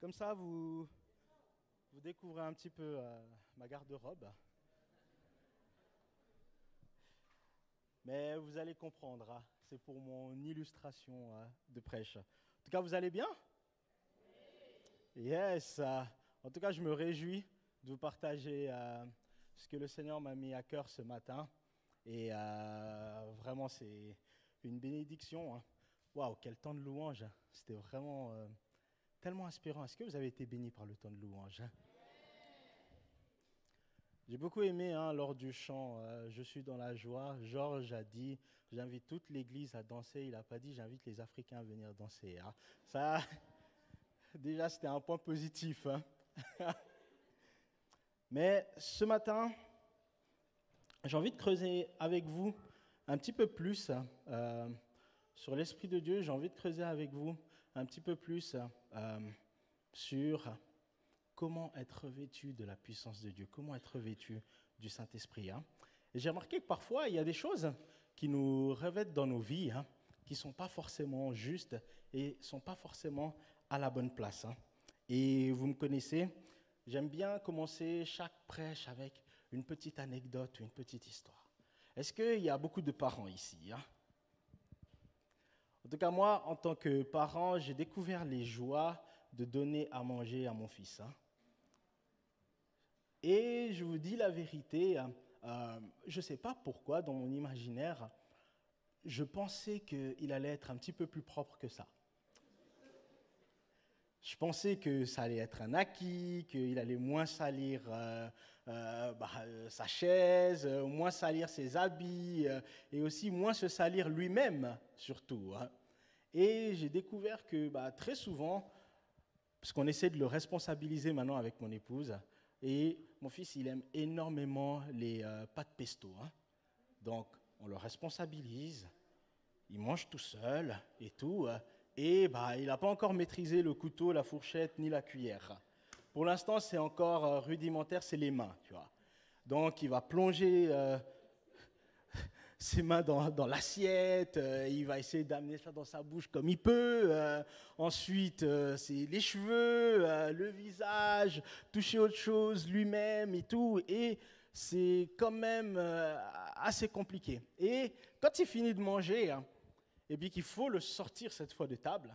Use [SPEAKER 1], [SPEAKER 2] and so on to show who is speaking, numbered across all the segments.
[SPEAKER 1] Comme ça, vous, découvrez un petit peu euh, ma garde-robe. Mais vous allez comprendre, hein, c'est pour mon illustration hein, de prêche. En tout cas, vous allez bien? Yes. euh, en tout cas, je me réjouis de vous partager euh, ce que le Seigneur m'a mis à cœur ce matin. Et euh, vraiment, c'est une bénédiction. hein. Waouh, quel temps de louange. C'était vraiment tellement inspirant. Est-ce que vous avez été bénis par le temps de louange hein? J'ai beaucoup aimé hein, lors du chant euh, Je suis dans la joie. Georges a dit J'invite toute l'Église à danser. Il n'a pas dit J'invite les Africains à venir danser. hein. Ça, déjà, c'était un point positif. Mais ce matin, j'ai envie de creuser avec vous un petit peu plus euh, sur l'Esprit de Dieu. J'ai envie de creuser avec vous un petit peu plus euh, sur comment être revêtu de la puissance de Dieu, comment être revêtu du Saint-Esprit. hein. J'ai remarqué que parfois, il y a des choses qui nous revêtent dans nos vies, hein, qui ne sont pas forcément justes et ne sont pas forcément à la bonne place. hein. Et vous me connaissez, j'aime bien commencer chaque prêche avec une petite anecdote une petite histoire. Est-ce qu'il y a beaucoup de parents ici tout cas, moi, en tant que parent, j'ai découvert les joies de donner à manger à mon fils. hein. Et je vous dis la vérité, hein, euh, je ne sais pas pourquoi, dans mon imaginaire, je pensais qu'il allait être un petit peu plus propre que ça. Je pensais que ça allait être un acquis, qu'il allait moins salir euh, euh, bah, euh, sa chaise, euh, moins salir ses habits, euh, et aussi moins se salir lui-même, surtout. hein. Et j'ai découvert que bah, très souvent, parce qu'on essaie de le responsabiliser maintenant avec mon épouse, et mon fils, il aime énormément les euh, pâtes pesto. hein. Donc, on le responsabilise, il mange tout seul et tout, euh, et bah, il n'a pas encore maîtrisé le couteau, la fourchette ni la cuillère. Pour l'instant, c'est encore euh, rudimentaire, c'est les mains. Donc, il va plonger euh, ses mains dans, l'assiette, euh, il va essayer d'amener ça dans sa bouche comme il peut. euh, ensuite, euh, c'est les cheveux, le visage, toucher autre chose lui-même et tout. Et c'est quand même assez compliqué. Et quand il finit de manger, hein, et puis qu'il faut le sortir cette fois de table,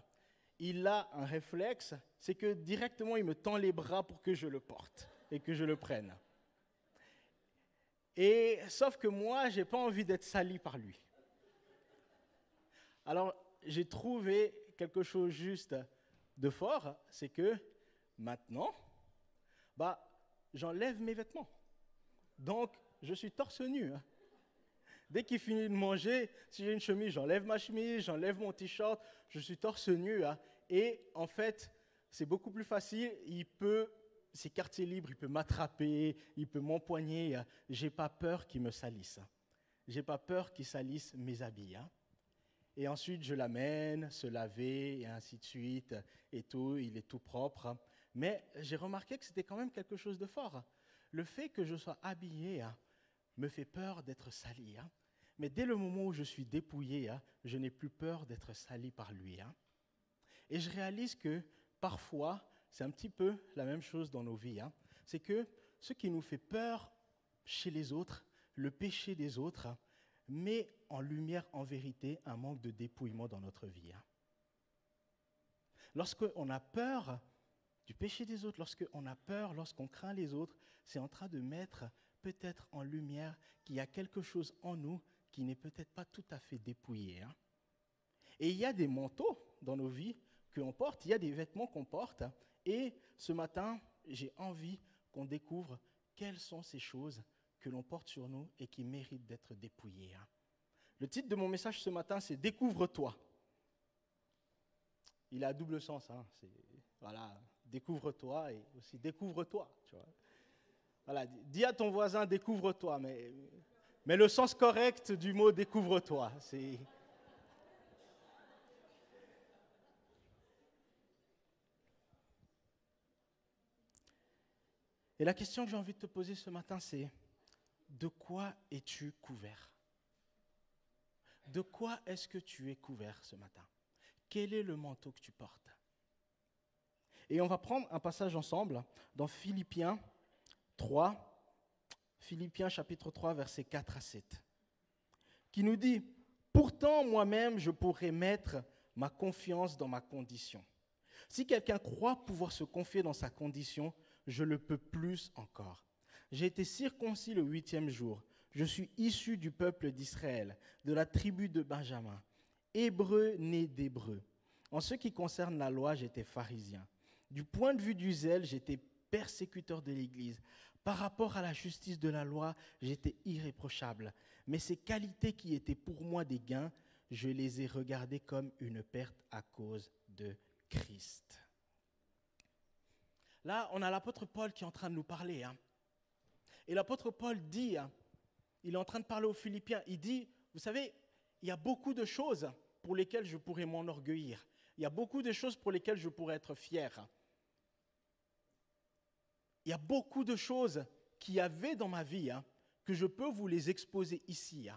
[SPEAKER 1] il a un réflexe, c'est que directement il me tend les bras pour que je le porte et que je le prenne. Et sauf que moi, j'ai pas envie d'être sali par lui. Alors, j'ai trouvé quelque chose juste de fort, c'est que maintenant, bah, j'enlève mes vêtements. Donc, je suis torse nu. hein. Dès qu'il finit de manger, si j'ai une chemise, j'enlève ma chemise, j'enlève mon t-shirt, je suis torse nu. hein. Et en fait, c'est beaucoup plus facile. Il peut, c'est quartier libre, il peut m'attraper, il peut m'empoigner. hein. J'ai pas peur qu'il me salisse. hein. J'ai pas peur qu'il salisse mes habits. hein. Et ensuite, je l'amène se laver et ainsi de suite et tout. Il est tout propre. Mais j'ai remarqué que c'était quand même quelque chose de fort. Le fait que je sois habillé me fait peur d'être sali. Mais dès le moment où je suis dépouillé, je n'ai plus peur d'être sali par lui. Et je réalise que parfois, c'est un petit peu la même chose dans nos vies. hein. C'est que ce qui nous fait peur chez les autres, le péché des autres, met en lumière, en vérité, un manque de dépouillement dans notre vie. hein. Lorsqu'on a peur du péché des autres, lorsqu'on a peur, lorsqu'on craint les autres, c'est en train de mettre peut-être en lumière qu'il y a quelque chose en nous qui n'est peut-être pas tout à fait dépouillé. hein. Et il y a des manteaux dans nos vies qu'on porte, il y a des vêtements qu'on porte. Et ce matin, j'ai envie qu'on découvre quelles sont ces choses que l'on porte sur nous et qui méritent d'être dépouillées. hein. Le titre de mon message ce matin, c'est Découvre-toi. Il a double sens. hein. Voilà, découvre-toi et aussi découvre-toi. dis- à ton voisin, découvre-toi, mais le sens correct du mot découvre-toi, c'est. Et la question que j'ai envie de te poser ce matin, c'est de quoi es-tu couvert? De quoi est-ce que tu es couvert ce matin? Quel est le manteau que tu portes? Et on va prendre un passage ensemble dans Philippiens 3, Philippiens chapitre 3, versets 4 à 7, qui nous dit, Pourtant moi-même je pourrais mettre ma confiance dans ma condition. Si quelqu'un croit pouvoir se confier dans sa condition, je le peux plus encore. J'ai été circoncis le huitième jour. Je suis issu du peuple d'Israël, de la tribu de Benjamin, hébreu né d'hébreu. En ce qui concerne la loi, j'étais pharisien. Du point de vue du zèle, j'étais persécuteur de l'Église. Par rapport à la justice de la loi, j'étais irréprochable. Mais ces qualités qui étaient pour moi des gains, je les ai regardées comme une perte à cause de Christ. Là, on a l'apôtre Paul qui est en train de nous parler. Hein. Et l'apôtre Paul dit, hein, il est en train de parler aux Philippiens, il dit, vous savez, il y a beaucoup de choses pour lesquelles je pourrais m'enorgueillir. Il y a beaucoup de choses pour lesquelles je pourrais être fier. Il y a beaucoup de choses qu'il y avait dans ma vie hein, que je peux vous les exposer ici.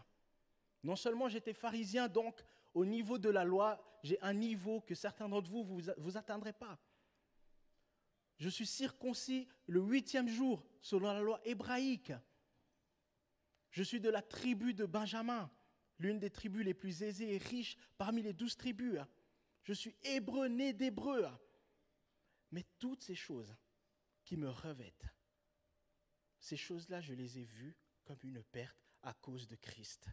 [SPEAKER 1] Non seulement j'étais pharisien, donc au niveau de la loi, j'ai un niveau que certains d'entre vous, vous vous atteindrez pas. Je suis circoncis le huitième jour selon la loi hébraïque. Je suis de la tribu de Benjamin, l'une des tribus les plus aisées et riches parmi les douze tribus. Je suis hébreu, né d'hébreu. Mais toutes ces choses qui me revêtent, ces choses-là, je les ai vues comme une perte à cause de Christ.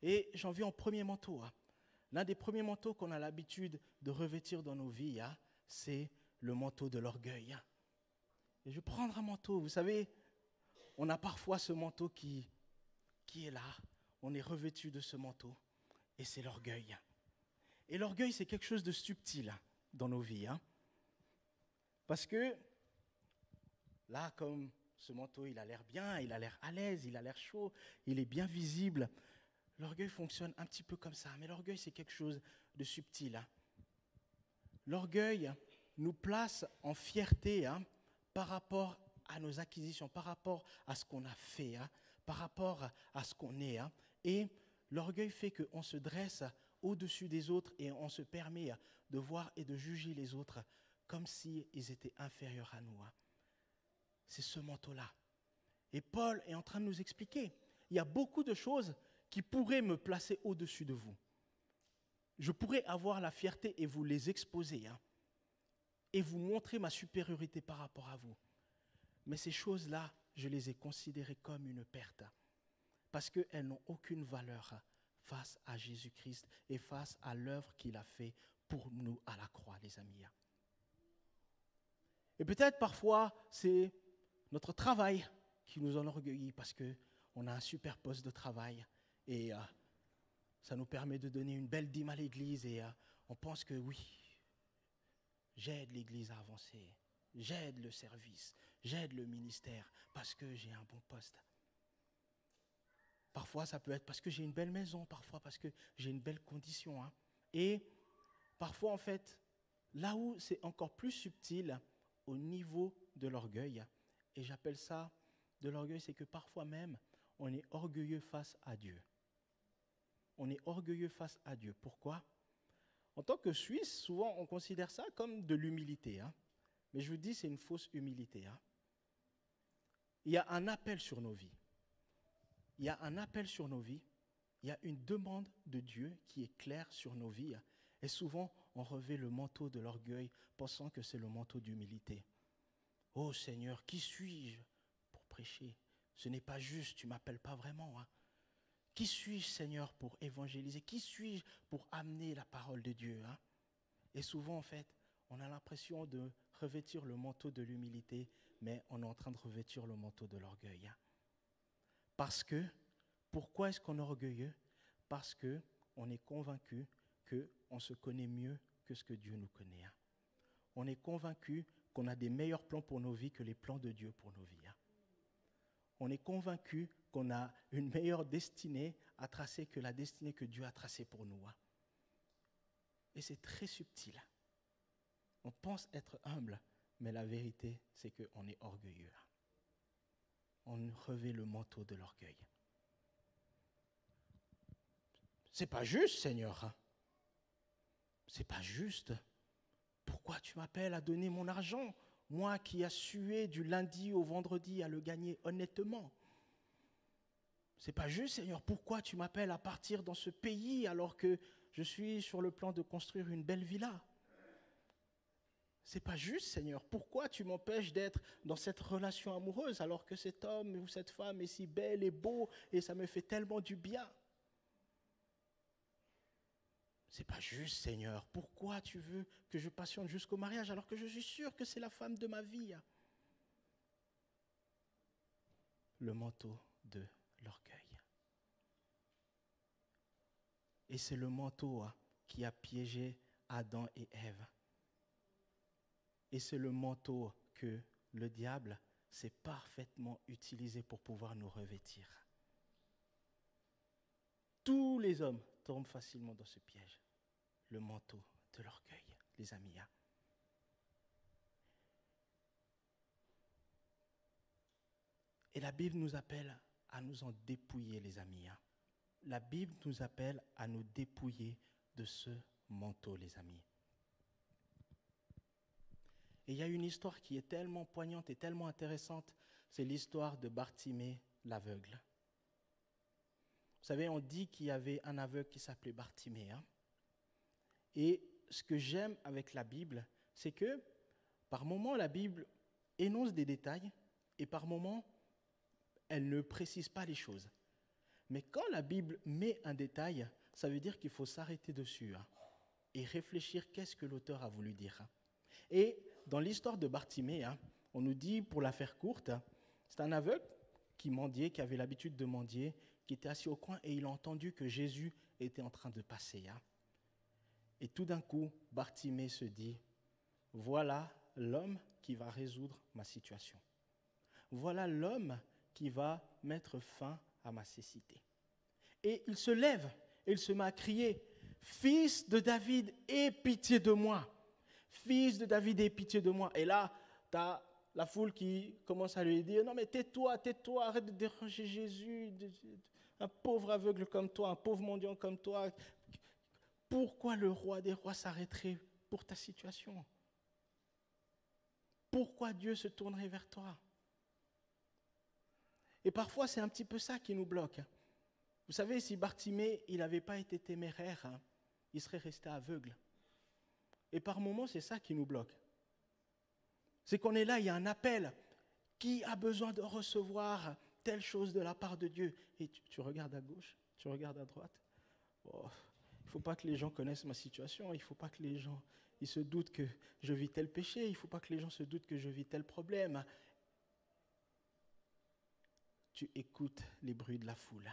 [SPEAKER 1] Et j'en viens au premier manteau. Hein. L'un des premiers manteaux qu'on a l'habitude de revêtir dans nos vies, hein, c'est le manteau de l'orgueil. Et je vais prendre un manteau. Vous savez, on a parfois ce manteau qui, qui est là. On est revêtu de ce manteau. Et c'est l'orgueil. Et l'orgueil, c'est quelque chose de subtil dans nos vies. Hein. Parce que là, comme ce manteau, il a l'air bien, il a l'air à l'aise, il a l'air chaud, il est bien visible. L'orgueil fonctionne un petit peu comme ça. Mais l'orgueil, c'est quelque chose de subtil. Hein. L'orgueil, nous place en fierté hein, par rapport à nos acquisitions, par rapport à ce qu'on a fait, hein, par rapport à ce qu'on est. Hein. Et l'orgueil fait qu'on se dresse au-dessus des autres et on se permet de voir et de juger les autres comme s'ils étaient inférieurs à nous. C'est ce manteau-là. Et Paul est en train de nous expliquer, il y a beaucoup de choses qui pourraient me placer au-dessus de vous. Je pourrais avoir la fierté et vous les exposer et vous montrer ma supériorité par rapport à vous. Mais ces choses-là, je les ai considérées comme une perte, parce qu'elles n'ont aucune valeur face à Jésus-Christ et face à l'œuvre qu'il a fait pour nous à la croix, les amis. Et peut-être parfois, c'est notre travail qui nous enorgueillit parce qu'on a un super poste de travail et euh, ça nous permet de donner une belle dîme à l'Église et euh, on pense que oui, J'aide l'Église à avancer. J'aide le service. J'aide le ministère parce que j'ai un bon poste. Parfois, ça peut être parce que j'ai une belle maison, parfois parce que j'ai une belle condition. Hein. Et parfois, en fait, là où c'est encore plus subtil, au niveau de l'orgueil, et j'appelle ça de l'orgueil, c'est que parfois même, on est orgueilleux face à Dieu. On est orgueilleux face à Dieu. Pourquoi? En tant que Suisse, souvent on considère ça comme de l'humilité. Hein. Mais je vous dis, c'est une fausse humilité. Hein. Il y a un appel sur nos vies. Il y a un appel sur nos vies. Il y a une demande de Dieu qui est claire sur nos vies. Et souvent, on revêt le manteau de l'orgueil, pensant que c'est le manteau d'humilité. Oh Seigneur, qui suis-je pour prêcher? Ce n'est pas juste, tu m'appelles pas vraiment. Hein. Qui suis-je, Seigneur, pour évangéliser? Qui suis-je pour amener la parole de Dieu hein? Et souvent, en fait, on a l'impression de revêtir le manteau de l'humilité, mais on est en train de revêtir le manteau de l'orgueil. Hein? Parce que, pourquoi est-ce qu'on est orgueilleux? Parce que on est convaincu qu'on se connaît mieux que ce que Dieu nous connaît. Hein? On est convaincu qu'on a des meilleurs plans pour nos vies que les plans de Dieu pour nos vies. On est convaincu qu'on a une meilleure destinée à tracer que la destinée que Dieu a tracée pour nous. Hein. Et c'est très subtil. On pense être humble, mais la vérité, c'est qu'on est orgueilleux. On revêt le manteau de l'orgueil. C'est pas juste, Seigneur. C'est pas juste. Pourquoi tu m'appelles à donner mon argent? Moi qui ai sué du lundi au vendredi à le gagner honnêtement. C'est pas juste, Seigneur. Pourquoi tu m'appelles à partir dans ce pays alors que je suis sur le plan de construire une belle villa? C'est pas juste, Seigneur. Pourquoi tu m'empêches d'être dans cette relation amoureuse alors que cet homme ou cette femme est si belle et beau et ça me fait tellement du bien? C'est pas juste, Seigneur. Pourquoi tu veux que je patiente jusqu'au mariage alors que je suis sûr que c'est la femme de ma vie? Le manteau de l'orgueil. Et c'est le manteau hein, qui a piégé Adam et Ève. Et c'est le manteau que le diable s'est parfaitement utilisé pour pouvoir nous revêtir. Tous les hommes tombent facilement dans ce piège le manteau de l'orgueil, les amis. Hein. Et la Bible nous appelle à nous en dépouiller, les amis. Hein. La Bible nous appelle à nous dépouiller de ce manteau, les amis. Et il y a une histoire qui est tellement poignante et tellement intéressante, c'est l'histoire de Bartimée l'aveugle. Vous savez, on dit qu'il y avait un aveugle qui s'appelait Bartimée. Hein. Et ce que j'aime avec la Bible, c'est que par moments, la Bible énonce des détails et par moments, elle ne précise pas les choses. Mais quand la Bible met un détail, ça veut dire qu'il faut s'arrêter dessus hein, et réfléchir qu'est-ce que l'auteur a voulu dire. Hein. Et dans l'histoire de Bartimée, hein, on nous dit, pour la faire courte, c'est un aveugle qui mendiait, qui avait l'habitude de mendier, qui était assis au coin et il a entendu que Jésus était en train de passer. Et tout d'un coup, Bartimée se dit, voilà l'homme qui va résoudre ma situation. Voilà l'homme qui va mettre fin à ma cécité. Et il se lève et il se met à crier, Fils de David, aie pitié de moi. Fils de David, aie pitié de moi. Et là, tu as la foule qui commence à lui dire, non mais tais-toi, tais-toi, arrête de déranger Jésus, un pauvre aveugle comme toi, un pauvre mendiant comme toi, pourquoi le roi des rois s'arrêterait pour ta situation? Pourquoi Dieu se tournerait vers toi? Et parfois, c'est un petit peu ça qui nous bloque. Vous savez, si Bartimée, il n'avait pas été téméraire, hein, il serait resté aveugle. Et par moments, c'est ça qui nous bloque. C'est qu'on est là, il y a un appel. Qui a besoin de recevoir telle chose de la part de Dieu? Et tu, regardes à gauche, tu regardes à droite. Oh, faut pas que les gens connaissent ma situation, il faut pas que les gens ils se doutent que je vis tel péché, il faut pas que les gens se doutent que je vis tel problème. Tu écoutes les bruits de la foule.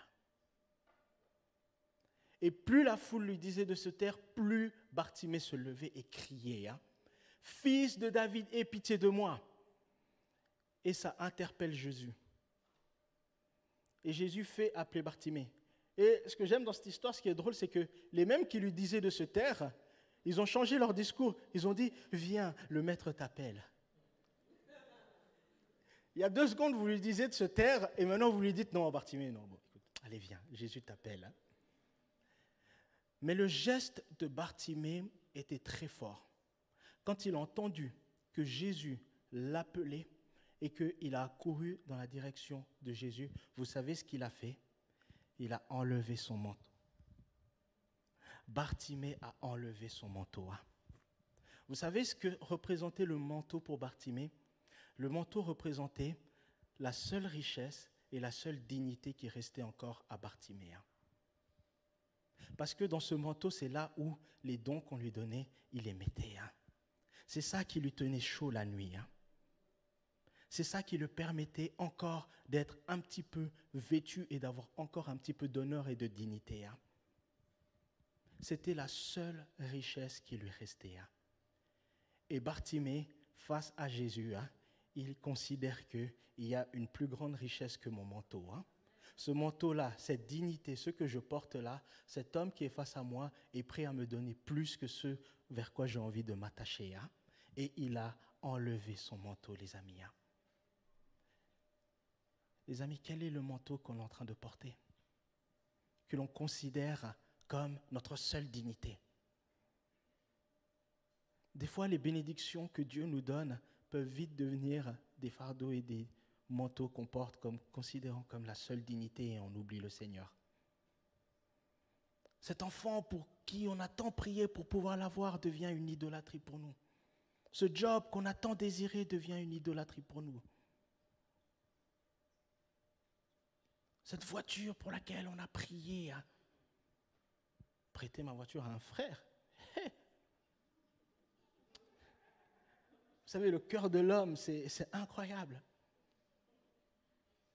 [SPEAKER 1] Et plus la foule lui disait de se taire, plus Bartimée se levait et criait hein. Fils de David, aie pitié de moi. Et ça interpelle Jésus. Et Jésus fait appeler Bartimée. Et ce que j'aime dans cette histoire, ce qui est drôle, c'est que les mêmes qui lui disaient de se taire, ils ont changé leur discours. Ils ont dit Viens, le maître t'appelle. Il y a deux secondes, vous lui disiez de se taire, et maintenant vous lui dites Non, Bartimée, non, bon, allez, viens, Jésus t'appelle. Hein. Mais le geste de Bartimée était très fort. Quand il a entendu que Jésus l'appelait et qu'il a couru dans la direction de Jésus, vous savez ce qu'il a fait? Il a enlevé son manteau. Bartimée a enlevé son manteau. Hein. Vous savez ce que représentait le manteau pour Bartimée? Le manteau représentait la seule richesse et la seule dignité qui restait encore à Bartimée. Hein. Parce que dans ce manteau, c'est là où les dons qu'on lui donnait, il les mettait. Hein. C'est ça qui lui tenait chaud la nuit c'est ça qui le permettait encore d'être un petit peu vêtu et d'avoir encore un petit peu d'honneur et de dignité. Hein. C'était la seule richesse qui lui restait. Hein. Et Bartimée, face à Jésus, hein, il considère qu'il y a une plus grande richesse que mon manteau. Ce manteau-là, cette dignité, ce que je porte là, cet homme qui est face à moi est prêt à me donner plus que ce vers quoi j'ai envie de m'attacher. Et il a enlevé son manteau, les amis. Les amis, quel est le manteau qu'on est en train de porter Que l'on considère comme notre seule dignité? Des fois, les bénédictions que Dieu nous donne peuvent vite devenir des fardeaux et des manteaux qu'on porte comme considérant comme la seule dignité et on oublie le Seigneur. Cet enfant pour qui on a tant prié pour pouvoir l'avoir devient une idolâtrie pour nous. Ce job qu'on a tant désiré devient une idolâtrie pour nous. Cette voiture pour laquelle on a prié prêter ma voiture à un frère. Vous savez, le cœur de l'homme, c'est incroyable.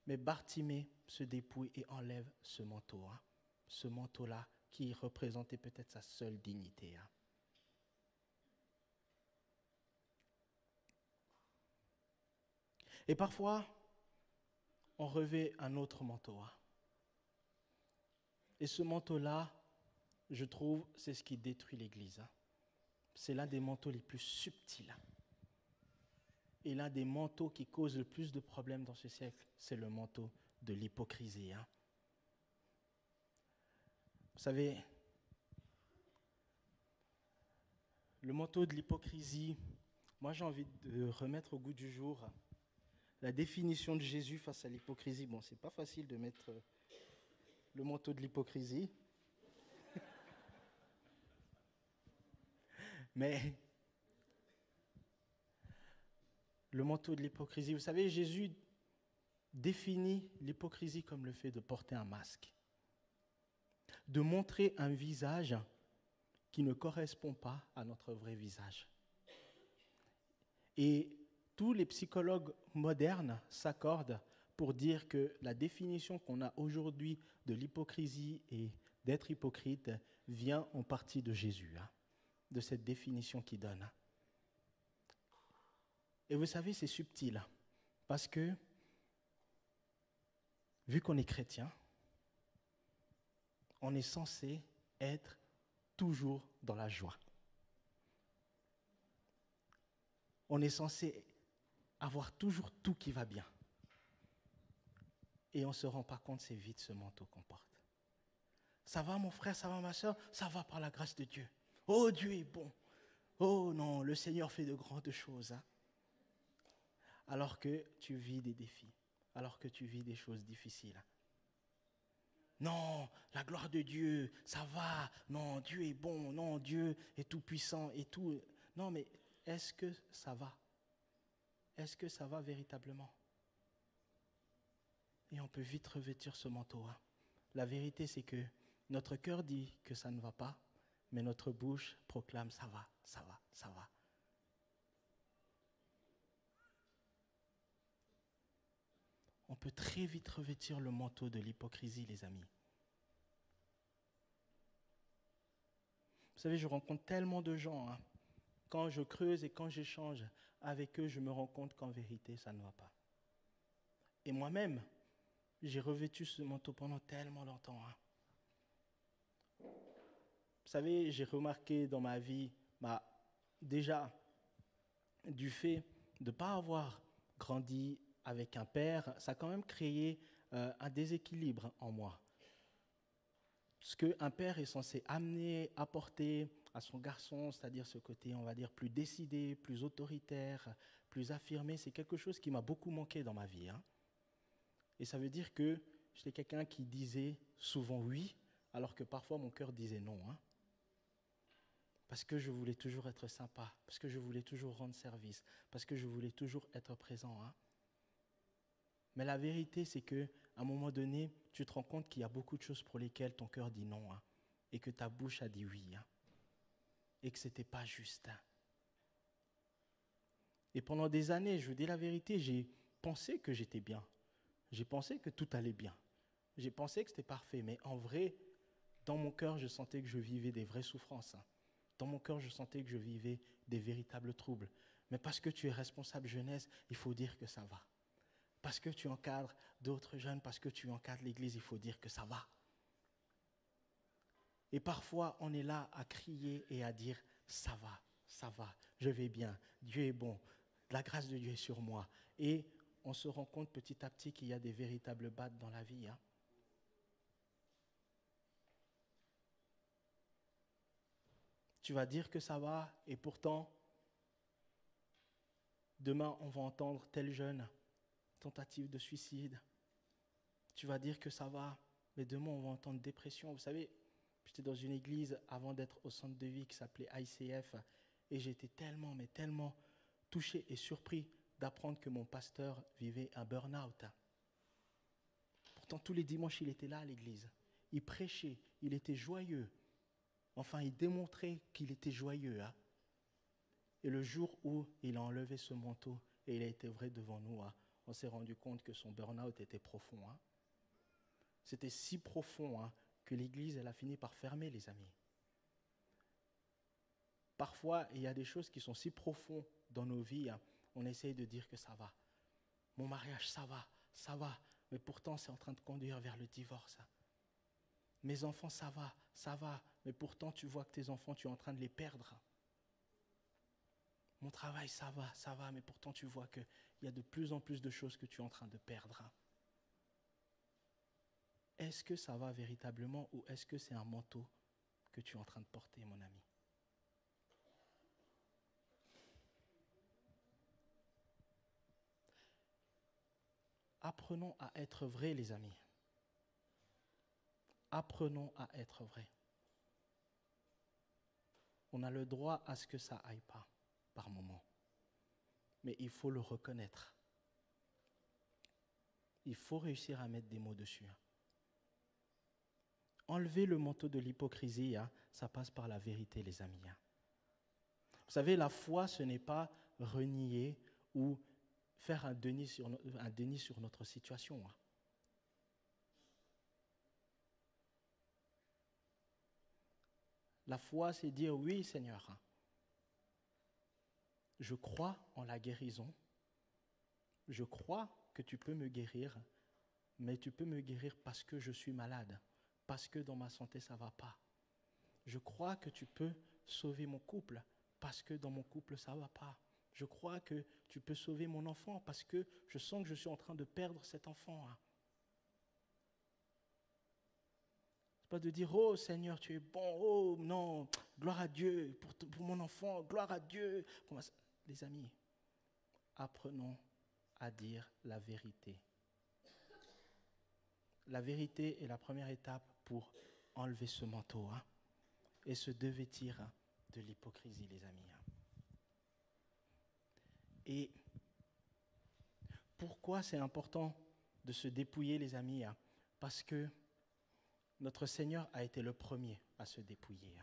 [SPEAKER 1] Mais Bartimée se dépouille et enlève ce manteau, hein. ce manteau-là qui représentait peut-être sa seule dignité. Hein. Et parfois, on revêt un autre manteau. Hein. Et ce manteau-là, je trouve, c'est ce qui détruit l'Église. Hein. C'est l'un des manteaux les plus subtils. Et l'un des manteaux qui cause le plus de problèmes dans ce siècle, c'est le manteau de l'hypocrisie. Hein. Vous savez, le manteau de l'hypocrisie, moi j'ai envie de remettre au goût du jour la définition de Jésus face à l'hypocrisie. Bon, c'est pas facile de mettre le manteau de l'hypocrisie. Mais le manteau de l'hypocrisie, vous savez, Jésus définit l'hypocrisie comme le fait de porter un masque, de montrer un visage qui ne correspond pas à notre vrai visage. Et tous les psychologues modernes s'accordent pour dire que la définition qu'on a aujourd'hui de l'hypocrisie et d'être hypocrite vient en partie de Jésus, hein, de cette définition qu'il donne. Et vous savez, c'est subtil, parce que, vu qu'on est chrétien, on est censé être toujours dans la joie. On est censé avoir toujours tout qui va bien. Et on ne se rend pas compte, c'est vite ce manteau qu'on porte. Ça va mon frère, ça va ma soeur, ça va par la grâce de Dieu. Oh Dieu est bon. Oh non, le Seigneur fait de grandes choses. Hein. Alors que tu vis des défis, alors que tu vis des choses difficiles. Non, la gloire de Dieu, ça va. Non, Dieu est bon. Non, Dieu est tout puissant et tout. Non, mais est-ce que ça va? Est-ce que ça va véritablement? Et on peut vite revêtir ce manteau. Hein. La vérité, c'est que notre cœur dit que ça ne va pas, mais notre bouche proclame ça va, ça va, ça va. On peut très vite revêtir le manteau de l'hypocrisie, les amis. Vous savez, je rencontre tellement de gens. Hein. Quand je creuse et quand j'échange avec eux, je me rends compte qu'en vérité, ça ne va pas. Et moi-même, j'ai revêtu ce manteau pendant tellement longtemps. Hein. Vous savez, j'ai remarqué dans ma vie, bah, déjà, du fait de ne pas avoir grandi avec un père, ça a quand même créé euh, un déséquilibre en moi. Ce qu'un père est censé amener, apporter, à son garçon, c'est-à-dire ce côté, on va dire, plus décidé, plus autoritaire, plus affirmé, c'est quelque chose qui m'a beaucoup manqué dans ma vie. Hein. Et ça veut dire que j'étais quelqu'un qui disait souvent oui, alors que parfois mon cœur disait non. Hein. Parce que je voulais toujours être sympa, parce que je voulais toujours rendre service, parce que je voulais toujours être présent. Hein. Mais la vérité, c'est que un moment donné, tu te rends compte qu'il y a beaucoup de choses pour lesquelles ton cœur dit non, et que ta bouche a dit oui et que ce n'était pas juste. Et pendant des années, je vous dis la vérité, j'ai pensé que j'étais bien. J'ai pensé que tout allait bien. J'ai pensé que c'était parfait. Mais en vrai, dans mon cœur, je sentais que je vivais des vraies souffrances. Dans mon cœur, je sentais que je vivais des véritables troubles. Mais parce que tu es responsable jeunesse, il faut dire que ça va. Parce que tu encadres d'autres jeunes, parce que tu encadres l'Église, il faut dire que ça va. Et parfois, on est là à crier et à dire, ça va, ça va, je vais bien, Dieu est bon, la grâce de Dieu est sur moi. Et on se rend compte petit à petit qu'il y a des véritables battes dans la vie. Hein. Tu vas dire que ça va et pourtant, Demain, on va entendre tel jeune, tentative de suicide. Tu vas dire que ça va, mais demain, on va entendre dépression. Vous savez, j'étais dans une église avant d'être au centre de vie qui s'appelait ICF, et j'étais tellement, mais tellement touché et surpris d'apprendre que mon pasteur vivait un burn-out. Pourtant, tous les dimanches, il était là à l'église. Il prêchait, il était joyeux. Enfin, il démontrait qu'il était joyeux. Hein. Et le jour où il a enlevé ce manteau et il a été vrai devant nous, hein, on s'est rendu compte que son burn-out était profond. Hein. C'était si profond que l'Église, elle a fini par fermer, les amis. Parfois, il y a des choses qui sont si profondes dans nos vies, on essaye de dire que ça va. Mon mariage, ça va, ça va, mais pourtant c'est en train de conduire vers le divorce. Mes enfants, ça va, ça va, mais pourtant tu vois que tes enfants, tu es en train de les perdre. Mon travail, ça va, ça va, mais pourtant tu vois qu'il y a de plus en plus de choses que tu es en train de perdre. Est-ce que ça va véritablement ou est-ce que c'est un manteau que tu es en train de porter, mon ami? Apprenons à être vrais, les amis. Apprenons à être vrais. On a le droit à ce que ça aille pas par moment. Mais il faut le reconnaître. Il faut réussir à mettre des mots dessus. Enlever le manteau de l'hypocrisie, hein, ça passe par la vérité, les amis. Hein. Vous savez, la foi, ce n'est pas renier ou faire un déni sur, notre situation. Hein. La foi, c'est dire oui, Seigneur. Je crois en la guérison. Je crois que tu peux me guérir, mais tu peux me guérir parce que je suis malade, parce que dans ma santé ça va pas. Je crois que tu peux sauver mon couple parce que dans mon couple ça va pas. Je crois que tu peux sauver mon enfant parce que je sens que je suis en train de perdre cet enfant. Hein. C'est pas de dire oh Seigneur tu es bon, oh non, gloire à Dieu pour mon enfant, gloire à Dieu. Les amis, apprenons à dire la vérité. La vérité est la première étape pour enlever ce manteau hein, et se dévêtir de l'hypocrisie, les amis. Hein. Et pourquoi c'est important de se dépouiller, les amis hein? Parce que notre Seigneur a été le premier à se dépouiller.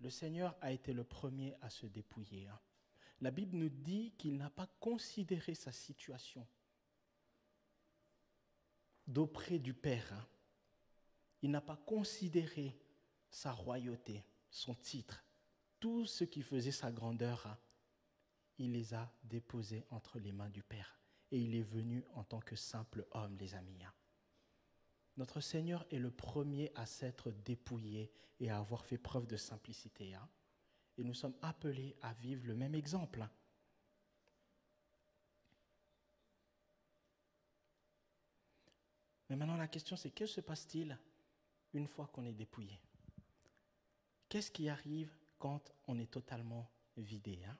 [SPEAKER 1] Le Seigneur a été le premier à se dépouiller. Hein. La Bible nous dit qu'il n'a pas considéré sa situation d'auprès du Père. Il n'a pas considéré sa royauté, son titre, tout ce qui faisait sa grandeur. Il les a déposés entre les mains du Père. Et il est venu en tant que simple homme, les amis. Notre Seigneur est le premier à s'être dépouillé et à avoir fait preuve de simplicité. Et nous sommes appelés à vivre le même exemple. Mais maintenant, la question, c'est que se passe-t-il une fois qu'on est dépouillé? Qu'est-ce qui arrive quand on est totalement vidé hein?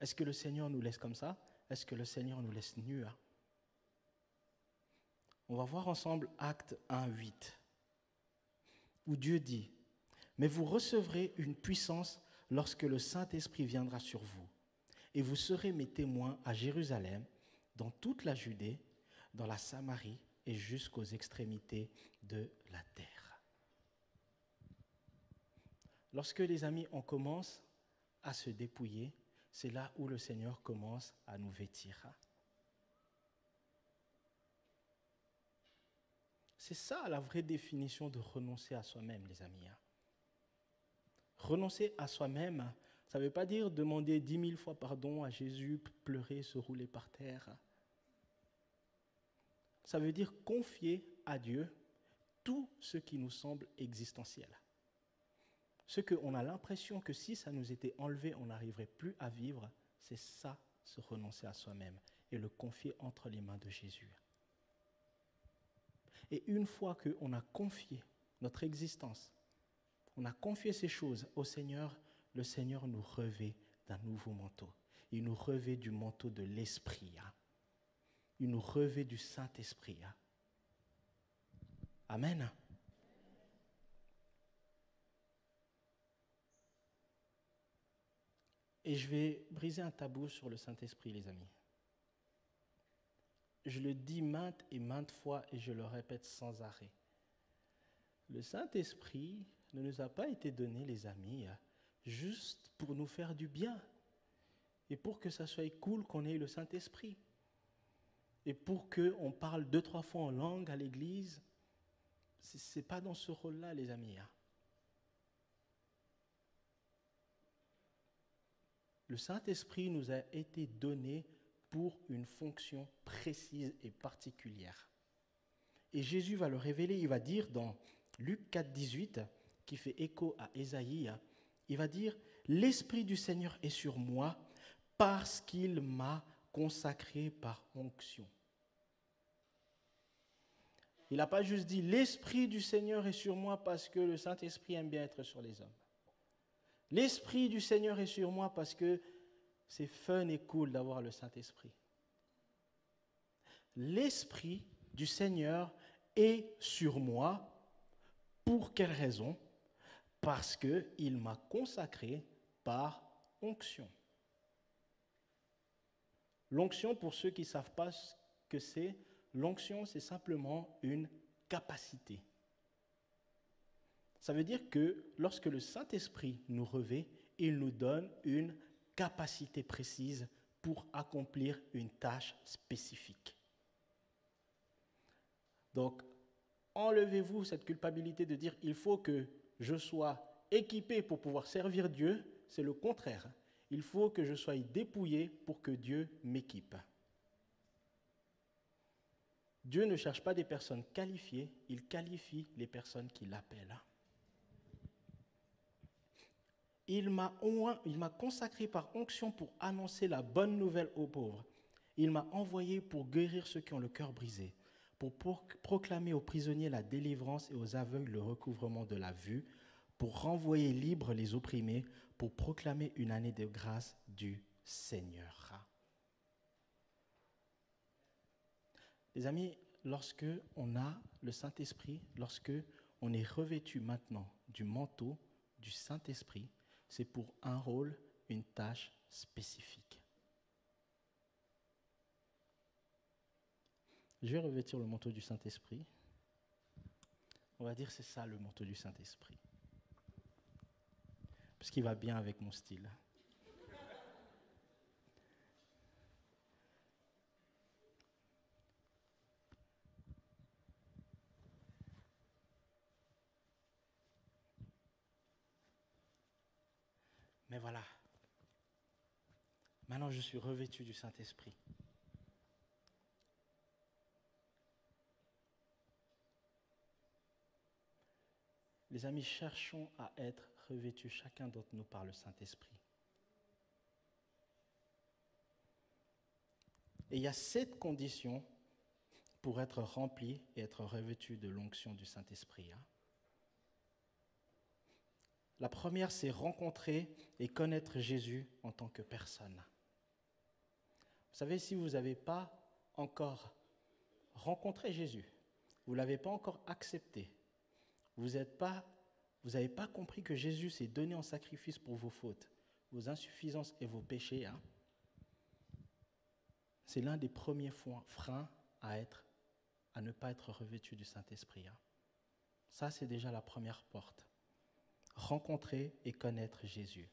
[SPEAKER 1] Est-ce que le Seigneur nous laisse comme ça? Est-ce que le Seigneur nous laisse nus on va voir ensemble Acte 1, 8, où Dieu dit, Mais vous recevrez une puissance lorsque le Saint-Esprit viendra sur vous, et vous serez mes témoins à Jérusalem, dans toute la Judée, dans la Samarie et jusqu'aux extrémités de la terre. Lorsque les amis, on commence à se dépouiller, c'est là où le Seigneur commence à nous vêtir. C'est ça la vraie définition de renoncer à soi-même, les amis. Hein. Renoncer à soi-même, ça ne veut pas dire demander dix mille fois pardon à Jésus, pleurer, se rouler par terre. Ça veut dire confier à Dieu tout ce qui nous semble existentiel. Ce qu'on a l'impression que si ça nous était enlevé, on n'arriverait plus à vivre, c'est ça, se renoncer à soi-même et le confier entre les mains de Jésus. Et une fois qu'on a confié notre existence, on a confié ces choses au Seigneur, le Seigneur nous revêt d'un nouveau manteau. Il nous revêt du manteau de l'Esprit. Hein. Il nous du Saint-Esprit. Hein. Amen. Et je vais briser un tabou sur le Saint-Esprit, les amis. Je le dis maintes et maintes fois et je le répète sans arrêt. Le Saint-Esprit ne nous a pas été donné, les amis, juste pour nous faire du bien et pour que ça soit cool qu'on ait le Saint-Esprit et pour qu'on parle deux, trois fois en langue à l'église. Ce n'est pas dans ce rôle-là, les amis. Hein. Le Saint-Esprit nous a été donné pour une fonction précise et particulière. Et Jésus va le révéler, il va dire dans Luc 4, 18, qui fait écho à Ésaïe, il va dire, L'Esprit du Seigneur est sur moi parce qu'il m'a consacré par onction. Il n'a pas juste dit, L'Esprit du Seigneur est sur moi parce que le Saint-Esprit aime bien être sur les hommes. L'Esprit du Seigneur est sur moi parce que c'est fun et cool d'avoir le Saint-Esprit. L'Esprit du Seigneur est sur moi. Pour quelle raison? Parce qu'il m'a consacré par onction. L'onction, pour ceux qui ne savent pas ce que c'est, l'onction, c'est simplement une capacité. Ça veut dire que lorsque le Saint-Esprit nous revêt, il nous donne une capacité précise pour accomplir une tâche spécifique. Donc, enlevez-vous cette culpabilité de dire il faut que je sois équipé pour pouvoir servir Dieu. C'est le contraire. Il faut que je sois dépouillé pour que Dieu m'équipe. Dieu ne cherche pas des personnes qualifiées, il qualifie les personnes qui l'appellent. Il m'a consacré par onction pour annoncer la bonne nouvelle aux pauvres. Il m'a envoyé pour guérir ceux qui ont le cœur brisé, pour proclamer aux prisonniers la délivrance et aux aveugles le recouvrement de la vue, pour renvoyer libres les opprimés, pour proclamer une année de grâce du Seigneur. Les amis, lorsque on a le Saint-Esprit, lorsque on est revêtu maintenant du manteau du Saint-Esprit, c'est pour un rôle, une tâche spécifique. Je vais revêtir le manteau du Saint-Esprit. On va dire c'est ça le manteau du Saint-Esprit. Parce qu'il va bien avec mon style. Mais voilà. Maintenant, je suis revêtu du Saint-Esprit. Les amis, cherchons à être revêtus chacun d'entre nous par le Saint-Esprit. Et il y a sept conditions pour être rempli et être revêtu de l'onction du Saint-Esprit. Hein. La première, c'est rencontrer et connaître Jésus en tant que personne. Vous savez, si vous n'avez pas encore rencontré Jésus, vous ne l'avez pas encore accepté, vous n'avez pas, compris que Jésus s'est donné en sacrifice pour vos fautes, vos insuffisances et vos péchés, hein, c'est l'un des premiers freins à, être, à ne pas être revêtu du Saint-Esprit. Hein. Ça, c'est déjà la première porte rencontrer et connaître Jésus.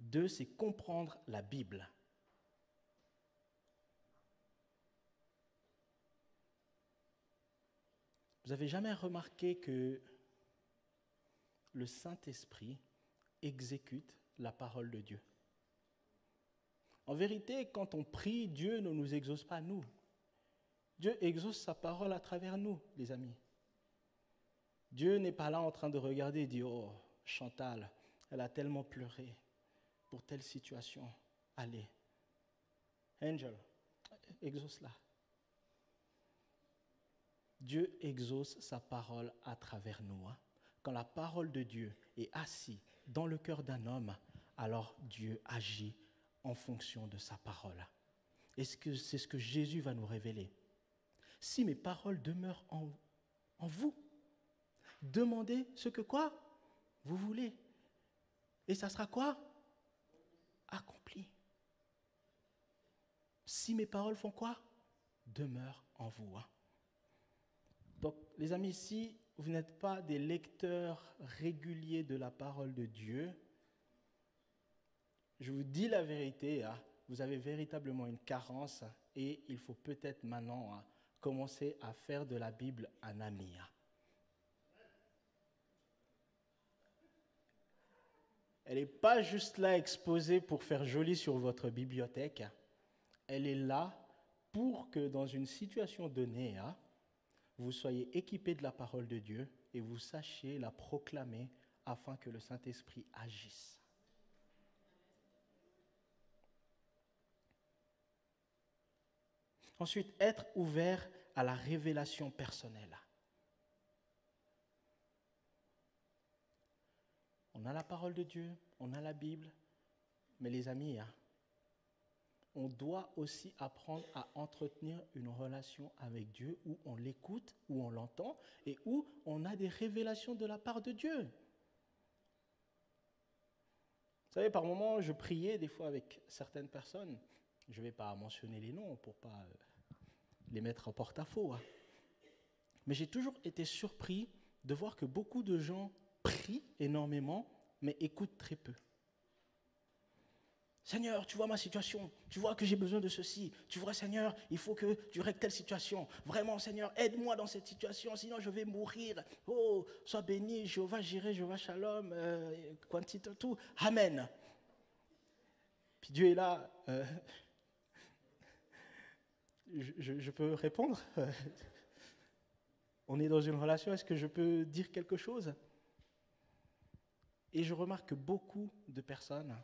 [SPEAKER 1] Deux, c'est comprendre la Bible. Vous avez jamais remarqué que le Saint-Esprit exécute la parole de Dieu? En vérité, quand on prie, Dieu ne nous exauce pas nous. Dieu exauce sa parole à travers nous, les amis. Dieu n'est pas là en train de regarder et dire, oh, Chantal, elle a tellement pleuré pour telle situation. Allez, Angel, exauce-la. Dieu exauce sa parole à travers nous. Hein. Quand la parole de Dieu est assise dans le cœur d'un homme, alors Dieu agit en fonction de sa parole. Et c'est ce que Jésus va nous révéler? Si mes paroles demeurent en, vous, demandez ce que quoi vous voulez. Et ça sera quoi? Accompli. Si mes paroles font quoi? Demeurent en vous. Hein. Donc, les amis, si vous n'êtes pas des lecteurs réguliers de la parole de Dieu, je vous dis la vérité, hein, vous avez véritablement une carence et il faut peut-être maintenant hein, commencer à faire de la Bible un ami. Elle n'est pas juste là exposée pour faire joli sur votre bibliothèque. Elle est là pour que dans une situation donnée, hein, vous soyez équipé de la parole de Dieu et vous sachiez la proclamer afin que le Saint-Esprit agisse. Ensuite, être ouvert à la révélation personnelle. On a la parole de Dieu, on a la Bible, mais les amis, hein, on doit aussi apprendre à entretenir une relation avec Dieu où on l'écoute, où on l'entend et où on a des révélations de la part de Dieu. Vous savez, par moments, je priais des fois avec certaines personnes. Je ne vais pas mentionner les noms pour pas euh, les mettre en porte-à-faux. Hein. Mais j'ai toujours été surpris de voir que beaucoup de gens prient énormément, mais écoutent très peu. Seigneur, tu vois ma situation, tu vois que j'ai besoin de ceci, tu vois Seigneur, il faut que tu règles telle situation. Vraiment Seigneur, aide-moi dans cette situation, sinon je vais mourir. Oh, sois béni, Jéhovah Jireh, Jéhovah Shalom, euh, tout. Amen. Puis Dieu est là. Euh, je, peux répondre? On est dans une relation, est-ce que je peux dire quelque chose? Et je remarque que beaucoup de personnes,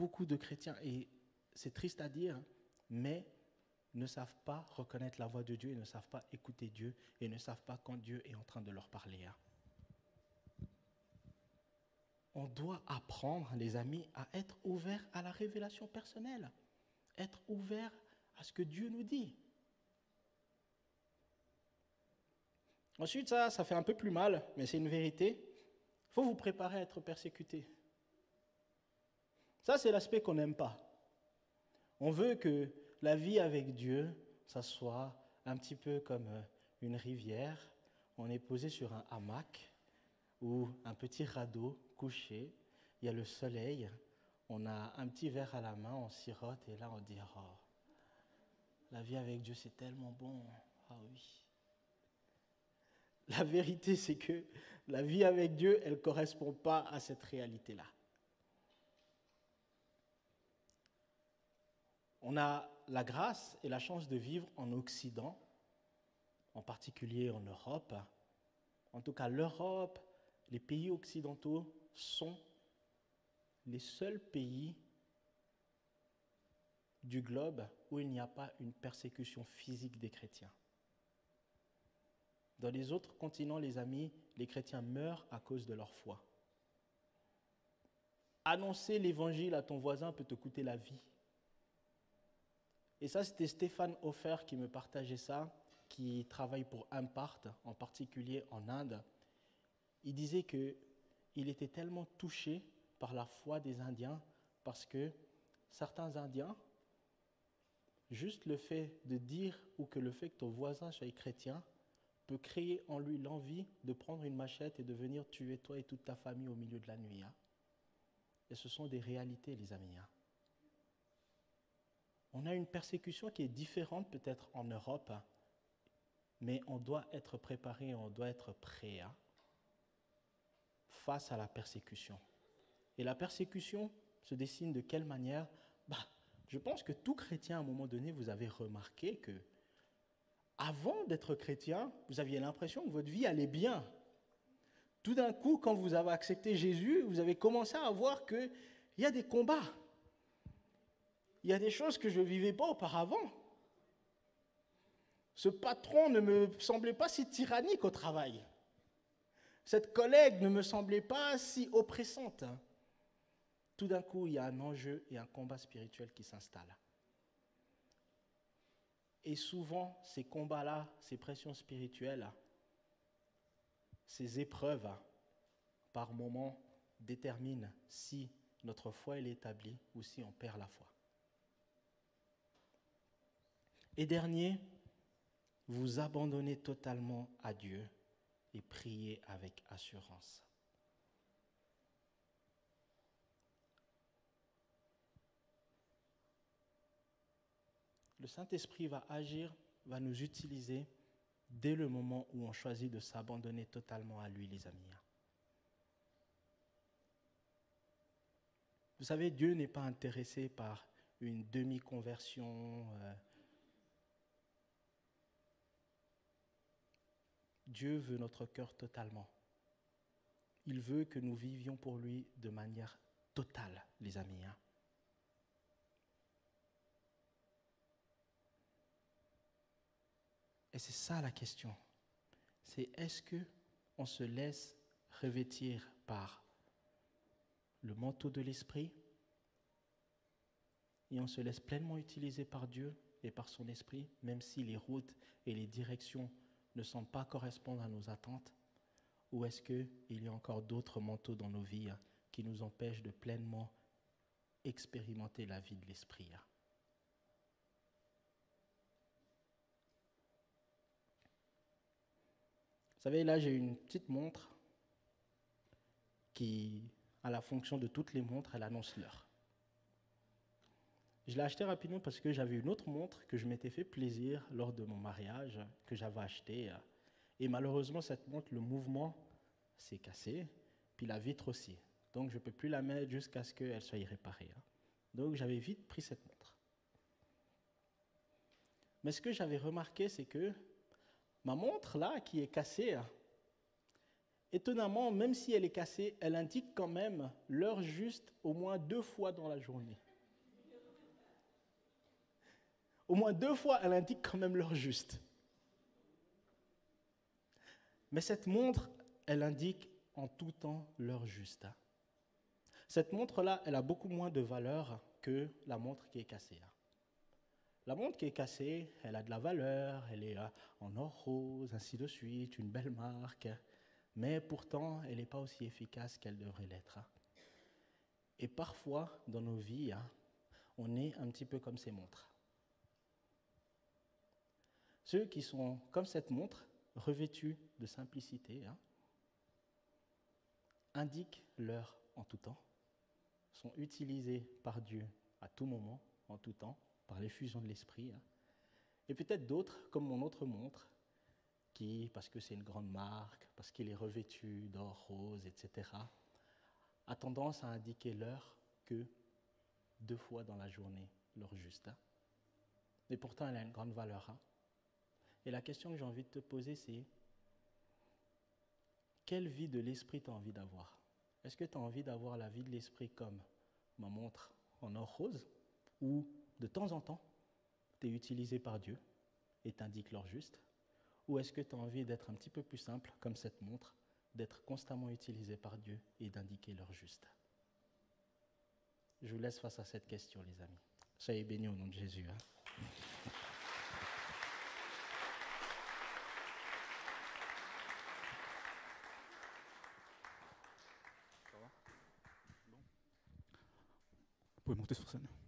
[SPEAKER 1] beaucoup de chrétiens, et c'est triste à dire, mais ne savent pas reconnaître la voix de Dieu et ne savent pas écouter Dieu et ne savent pas quand Dieu est en train de leur parler. Hein. On doit apprendre, les amis, à être ouvert à la révélation personnelle, être ouvert à ce que Dieu nous dit. Ensuite, ça, ça fait un peu plus mal, mais c'est une vérité. Il faut vous préparer à être persécuté. Ça, c'est l'aspect qu'on n'aime pas. On veut que la vie avec Dieu, ça soit un petit peu comme euh, une rivière. On est posé sur un hamac ou un petit radeau couché. Il y a le soleil. On a un petit verre à la main, on sirote et là on dit oh, la vie avec Dieu, c'est tellement bon. Ah oui. La vérité, c'est que la vie avec Dieu, elle ne correspond pas à cette réalité-là. On a la grâce et la chance de vivre en Occident, en particulier en Europe. En tout cas, l'Europe, les pays occidentaux sont les seuls pays du globe où il n'y a pas une persécution physique des chrétiens. Dans les autres continents, les amis, les chrétiens meurent à cause de leur foi. Annoncer l'évangile à ton voisin peut te coûter la vie. Et ça, c'était Stéphane Offer qui me partageait ça, qui travaille pour Impart, en particulier en Inde. Il disait qu'il était tellement touché par la foi des Indiens parce que certains Indiens Juste le fait de dire ou que le fait que ton voisin soit chrétien peut créer en lui l'envie de prendre une machette et de venir tuer toi et toute ta famille au milieu de la nuit. Hein. Et ce sont des réalités, les amis. Hein. On a une persécution qui est différente peut-être en Europe, hein. mais on doit être préparé, on doit être prêt face à la persécution. Et la persécution se dessine de quelle manière? Bah, je pense que tout chrétien, à un moment donné, vous avez remarqué que avant d'être chrétien, vous aviez l'impression que votre vie allait bien. Tout d'un coup, quand vous avez accepté Jésus, vous avez commencé à voir qu'il y a des combats. Il y a des choses que je ne vivais pas auparavant. Ce patron ne me semblait pas si tyrannique au travail. Cette collègue ne me semblait pas si oppressante. tout d'un coup, il y a un enjeu et un combat spirituel qui s'installe. Et souvent, ces combats-là, ces pressions spirituelles, ces épreuves, par moments, déterminent si notre foi est établie ou si on perd la foi. Et dernier, vous abandonnez totalement à Dieu et priez avec assurance. Le Saint-Esprit va agir, va nous utiliser dès le moment où on choisit de s'abandonner totalement à lui, les amis. Vous savez, Dieu n'est pas intéressé par une demi-conversion. Euh, Dieu veut notre cœur totalement. Il veut que nous vivions pour lui de manière totale, les amis. Hein. Et c'est ça la question. C'est est-ce que on se laisse revêtir par le manteau de l'esprit et on se laisse pleinement utiliser par Dieu et par son esprit, même si les routes et les directions ne semblent pas correspondre à nos attentes Ou est-ce qu'il y a encore d'autres manteaux dans nos vies qui nous empêchent de pleinement expérimenter la vie de l'esprit Vous savez, là, j'ai une petite montre qui a la fonction de toutes les montres, elle annonce l'heure. Je l'ai acheté rapidement parce que j'avais une autre montre que je m'étais fait plaisir lors de mon mariage, que j'avais acheté. Et malheureusement, cette montre, le mouvement s'est cassé, puis la vitre aussi. Donc je ne peux plus la mettre jusqu'à ce qu'elle soit réparée. Hein. Donc j'avais vite pris cette montre. Mais ce que j'avais remarqué, c'est que ma montre là, qui est cassée, étonnamment, même si elle est cassée, elle indique quand même l'heure juste au moins deux fois dans la journée. Au moins deux fois, elle indique quand même l'heure juste. Mais cette montre, elle indique en tout temps l'heure juste. Cette montre-là, elle a beaucoup moins de valeur que la montre qui est cassée. La montre qui est cassée, elle a de la valeur, elle est euh, en or rose, ainsi de suite, une belle marque, mais pourtant, elle n'est pas aussi efficace qu'elle devrait l'être. Et parfois, dans nos vies, hein, on est un petit peu comme ces montres. Ceux qui sont comme cette montre, revêtus de simplicité, hein, indiquent l'heure en tout temps, sont utilisés par Dieu à tout moment, en tout temps, par l'effusion de l'esprit. Hein. Et peut-être d'autres, comme mon autre montre, qui, parce que c'est une grande marque, parce qu'il est revêtu d'or rose, etc., a tendance à indiquer l'heure que deux fois dans la journée, l'heure juste. Hein. Et pourtant, elle a une grande valeur. Et la question que j'ai envie de te poser, c'est quelle vie de l'esprit tu as envie d'avoir? Est-ce que tu as envie d'avoir la vie de l'esprit comme ma montre en or rose, où de temps en temps, tu es utilisé par Dieu et t'indique l'heure juste? Ou est-ce que tu as envie d'être un petit peu plus simple, comme cette montre, d'être constamment utilisé par Dieu et d'indiquer l'heure juste? Je vous laisse face à cette question, les amis. Soyez bénis au nom de Jésus. Hein.
[SPEAKER 2] Monter sur scène.